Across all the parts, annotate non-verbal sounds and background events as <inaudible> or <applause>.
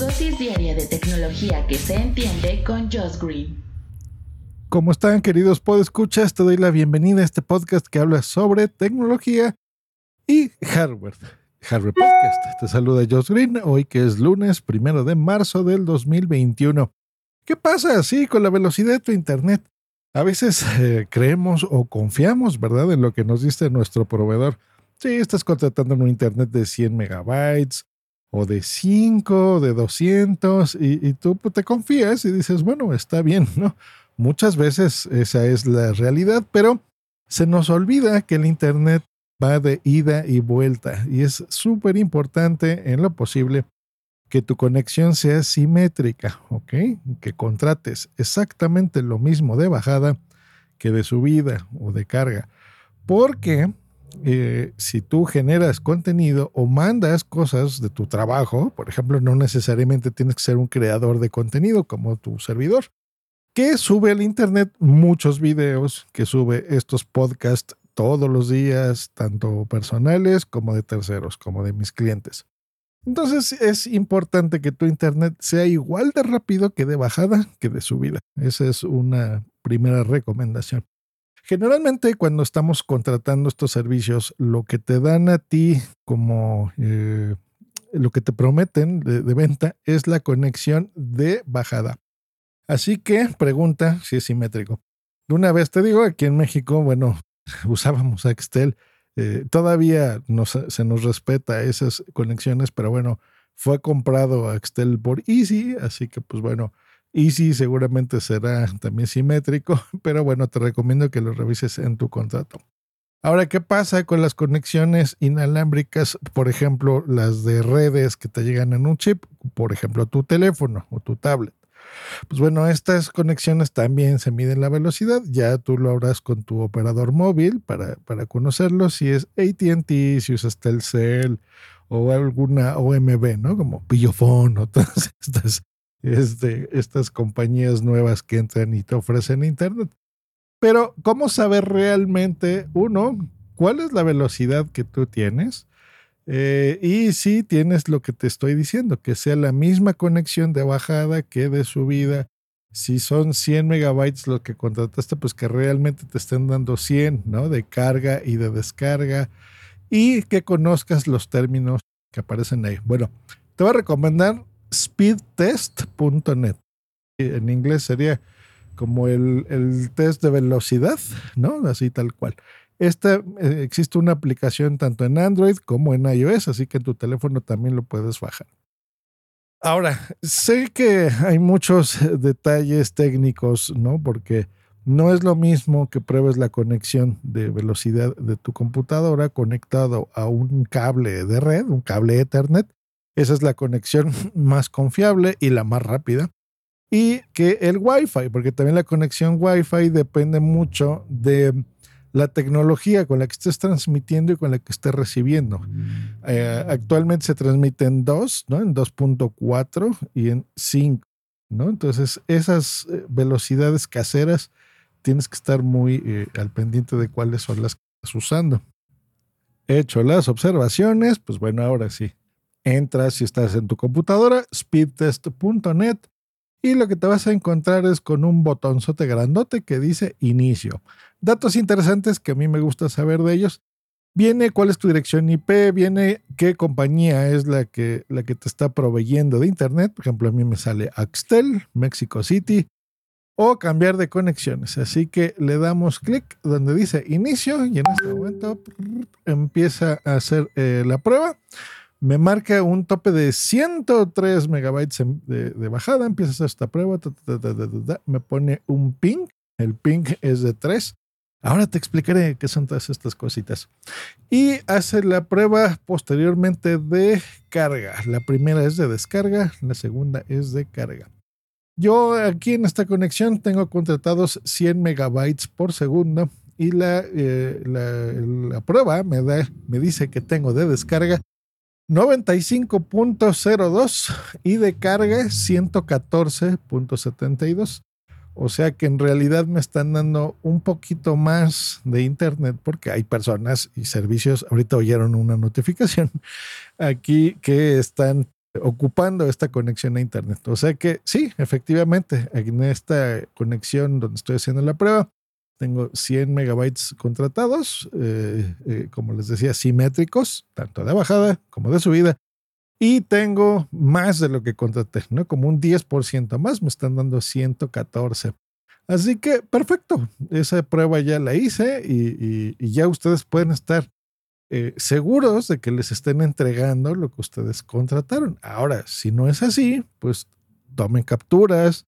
dosis diaria de tecnología que se entiende con Josh Green. ¿Cómo están, queridos podescuchas? Te doy la bienvenida a este podcast que habla sobre tecnología y hardware. Hardware Podcast. Te saluda Josh Green, hoy que es lunes primero de marzo del 2021. ¿Qué pasa así con la velocidad de tu internet? A veces eh, creemos o confiamos, ¿verdad?, en lo que nos dice nuestro proveedor. Sí, estás contratando un internet de 100 megabytes o de 5, de 200, y, tú pues, te confías y dices, bueno, está bien, ¿no? Muchas veces esa es la realidad, pero se nos olvida que el internet va de ida y vuelta y es súper importante en lo posible que tu conexión sea simétrica, ¿ok? Que contrates exactamente lo mismo de bajada que de subida o de carga. Porque eh, si tú generas contenido o mandas cosas de tu trabajo, por ejemplo, no necesariamente tienes que ser un creador de contenido como tu servidor, que sube al Internet muchos videos, que sube estos podcasts todos los días, tanto personales como de terceros, como de mis clientes. Entonces es importante que tu internet sea igual de rápido que de bajada que de subida. Esa es una primera recomendación. Generalmente cuando estamos contratando estos servicios, lo que te dan a ti como eh, lo que te prometen de, venta es la conexión de bajada. Así que pregunta si es simétrico. De una vez te digo, aquí en México, bueno, <laughs> usábamos Axtel eh, todavía se nos respeta esas conexiones, pero bueno, fue comprado Axtel por Easy, así que pues bueno, Easy seguramente será también simétrico, <laughs> pero bueno, te recomiendo que lo revises en tu contrato. Ahora, ¿qué pasa con las conexiones inalámbricas? Por ejemplo, las de redes que te llegan en un chip, por ejemplo, tu teléfono o tu tablet. Pues bueno, estas conexiones también se miden la velocidad. Ya tú lo harás con tu operador móvil para, para conocerlo. Si es ATT, si usas Telcel o alguna OMB, ¿no? Como Pillofón o <laughs> todas estas, este, estas compañías nuevas que entran y te ofrecen Internet. Pero, ¿cómo saber realmente, uno, cuál es la velocidad que tú tienes? Eh, y si tienes lo que te estoy diciendo, que sea la misma conexión de bajada que de subida. Si son 100 megabytes lo que contrataste, pues que realmente te estén dando 100, ¿no? De carga y de descarga. Y que conozcas los términos que aparecen ahí. Bueno, te voy a recomendar speedtest.net. En inglés sería como el, el test de velocidad, ¿no? Así tal cual. Esta, eh, existe una aplicación tanto en Android como en iOS, así que en tu teléfono también lo puedes bajar. Ahora, sé que hay muchos detalles técnicos, ¿no? Porque no es lo mismo que pruebes la conexión de velocidad de tu computadora conectado a un cable de red, un cable Ethernet. Esa es la conexión <laughs> más confiable y la más rápida. Y que el Wi-Fi, porque también la conexión Wi-Fi depende mucho de la tecnología con la que estés transmitiendo y con la que estés recibiendo. Eh, actualmente se transmite en 2, ¿no? En 2.4 y en 5, ¿no? Entonces, esas eh, velocidades caseras tienes que estar muy eh, al pendiente de cuáles son las que estás usando. Hecho las observaciones, pues bueno, ahora sí. Entras si estás en tu computadora, speedtest.net, y lo que te vas a encontrar es con un botonzote grandote que dice inicio. Datos interesantes que a mí me gusta saber de ellos. Viene cuál es tu dirección IP, viene qué compañía es la que, la que te está proveyendo de Internet. Por ejemplo, a mí me sale Axtel, Mexico City, o cambiar de conexiones. Así que le damos clic donde dice inicio y en este momento empieza a hacer eh, la prueba me marca un tope de 103 megabytes de, bajada, empieza a hacer esta prueba, me pone un ping, el ping es de 3. Ahora te explicaré qué son todas estas cositas. Y hace la prueba posteriormente de carga. La primera es de descarga, la segunda es de carga. Yo aquí en esta conexión tengo contratados 100 megabytes por segundo y la, eh, la, la prueba me, da, me dice que tengo de descarga 95.02 y de carga 114.72. O sea que en realidad me están dando un poquito más de internet porque hay personas y servicios, ahorita oyeron una notificación <laughs> aquí que están ocupando esta conexión a Internet. O sea que sí, efectivamente, en esta conexión donde estoy haciendo la prueba, tengo 100 megabytes contratados, eh, eh, como les decía, simétricos, tanto de bajada como de subida. Y tengo más de lo que contraté, ¿no? Como un 10% más, me están dando 114. Así que perfecto, esa prueba ya la hice y, ya ustedes pueden estar eh, seguros de que les estén entregando lo que ustedes contrataron. Ahora, si no es así, pues tomen capturas.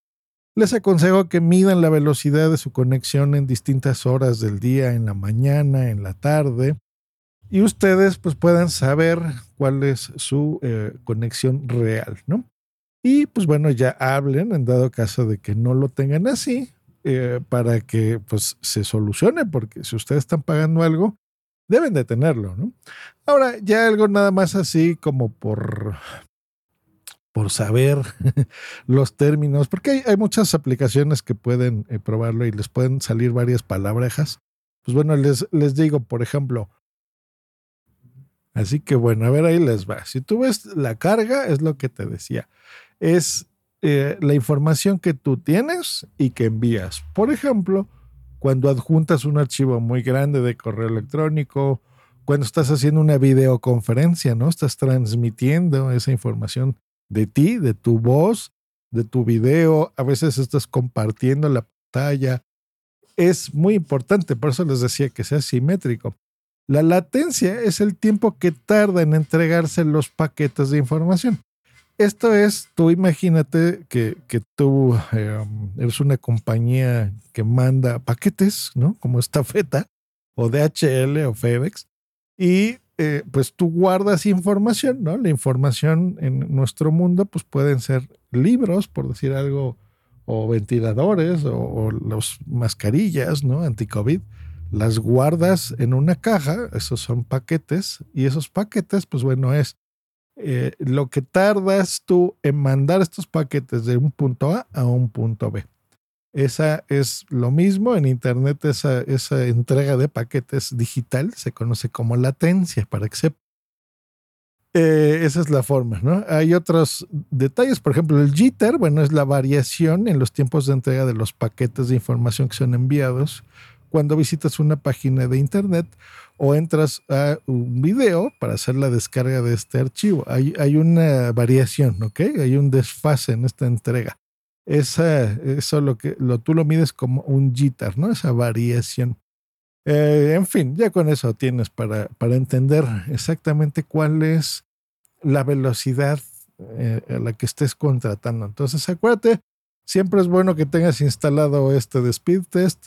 Les aconsejo que midan la velocidad de su conexión en distintas horas del día, en la mañana, en la tarde y ustedes pues puedan saber cuál es su eh, conexión real, ¿no? Y pues bueno, ya hablen en dado caso de que no lo tengan así eh, para que pues se solucione, porque si ustedes están pagando algo, deben de tenerlo, ¿no? Ahora, ya algo nada más así como por por saber <laughs> los términos, porque hay, muchas aplicaciones que pueden eh, probarlo y les pueden salir varias palabrejas. Pues bueno, les, les digo, por ejemplo, Así que bueno, a ver, ahí les va. Si tú ves la carga, es lo que te decía. Es eh, la información que tú tienes y que envías. Por ejemplo, cuando adjuntas un archivo muy grande de correo electrónico, cuando estás haciendo una videoconferencia, ¿no? Estás transmitiendo esa información de ti, de tu voz, de tu video, a veces estás compartiendo la pantalla. Es muy importante, por eso les decía que sea simétrico. La latencia es el tiempo que tarda en entregarse los paquetes de información. Esto es, tú imagínate que, tú em, eres una compañía que manda paquetes, ¿no? Como estafeta, o DHL o FedEx, y eh, pues tú guardas información, ¿no? La información en nuestro mundo, pues pueden ser libros, por decir algo, o ventiladores, o, o las mascarillas, ¿no? Anti-COVID las guardas en una caja, esos son paquetes, y esos paquetes, pues bueno, es eh, lo que tardas tú en mandar estos paquetes de un punto A a un punto B. Esa es lo mismo en Internet, esa, esa entrega de paquetes digital se conoce como latencia, para que sepa. Eh, esa es la forma, ¿no? Hay otros detalles, por ejemplo, el jitter, bueno, es la variación en los tiempos de entrega de los paquetes de información que son enviados cuando visitas una página de internet o entras a un video para hacer la descarga de este archivo. Hay, hay una variación, ¿ok? Hay un desfase en esta entrega. Esa, eso lo que lo, tú lo mides como un jitter, ¿no? Esa variación. Eh, en fin, ya con eso tienes para, para entender exactamente cuál es la velocidad eh, a la que estés contratando. Entonces, acuérdate, siempre es bueno que tengas instalado este de speed test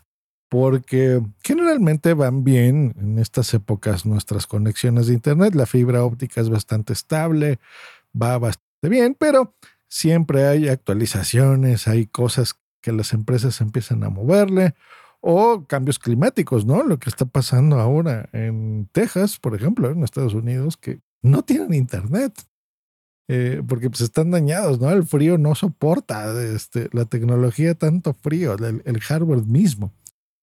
porque generalmente van bien en estas épocas nuestras conexiones de Internet. La fibra óptica es bastante estable, va bastante bien, pero siempre hay actualizaciones, hay cosas que las empresas empiezan a moverle o cambios climáticos, ¿no? Lo que está pasando ahora en Texas, por ejemplo, en Estados Unidos, que no tienen Internet. Eh, porque pues están dañados, ¿no? El frío no soporta este, la tecnología tanto frío, el hardware mismo.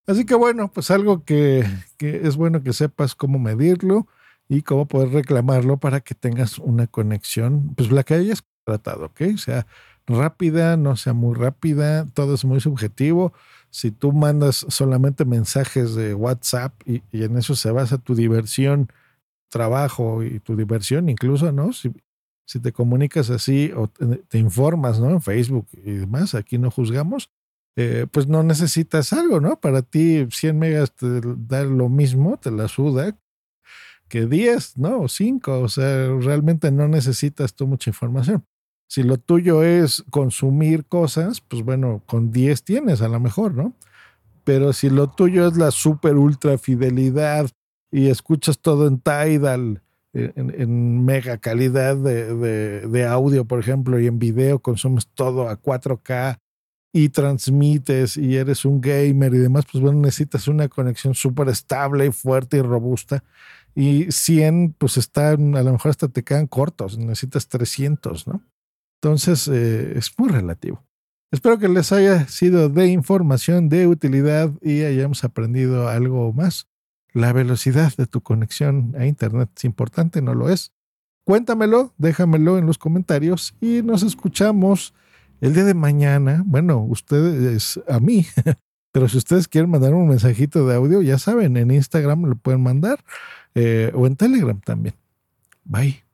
Así que bueno, pues algo que, es bueno que sepas cómo medirlo y cómo poder reclamarlo para que tengas una conexión, pues la que hayas ¿ok? Sea, rápida, no sea muy rápida, todo es muy subjetivo. Si tú mandas solamente mensajes de WhatsApp y, en eso se basa tu diversión, trabajo y tu diversión incluso, ¿no? Si, te comunicas así o te, te informas, ¿no? En Facebook y demás, aquí no juzgamos, eh, pues no necesitas algo, ¿no? Para ti 100 megas te da lo mismo, te la suda, que 10, ¿no? O 5, o sea, realmente no necesitas tú mucha información. Si lo tuyo es consumir cosas, pues bueno, con 10 tienes a lo mejor, ¿no? Pero si lo tuyo es la super ultra fidelidad y escuchas todo en Tidal, en, mega calidad de, de, audio, por ejemplo, y en video consumes todo a 4K y transmites y eres un gamer y demás, pues bueno, necesitas una conexión súper estable fuerte y robusta. Y 100, pues están, a lo mejor hasta te quedan cortos, necesitas 300, ¿no? Entonces, eh, es muy relativo. Espero que les haya sido de información, de utilidad y hayamos aprendido algo más. La velocidad de tu conexión a Internet es importante, ¿no lo es? Cuéntamelo, déjamelo en los comentarios y nos escuchamos el día de mañana. Bueno, ustedes a mí, <laughs> pero si ustedes quieren mandar un mensajito de audio, ya saben, en Instagram lo pueden mandar eh, o en Telegram también. Bye.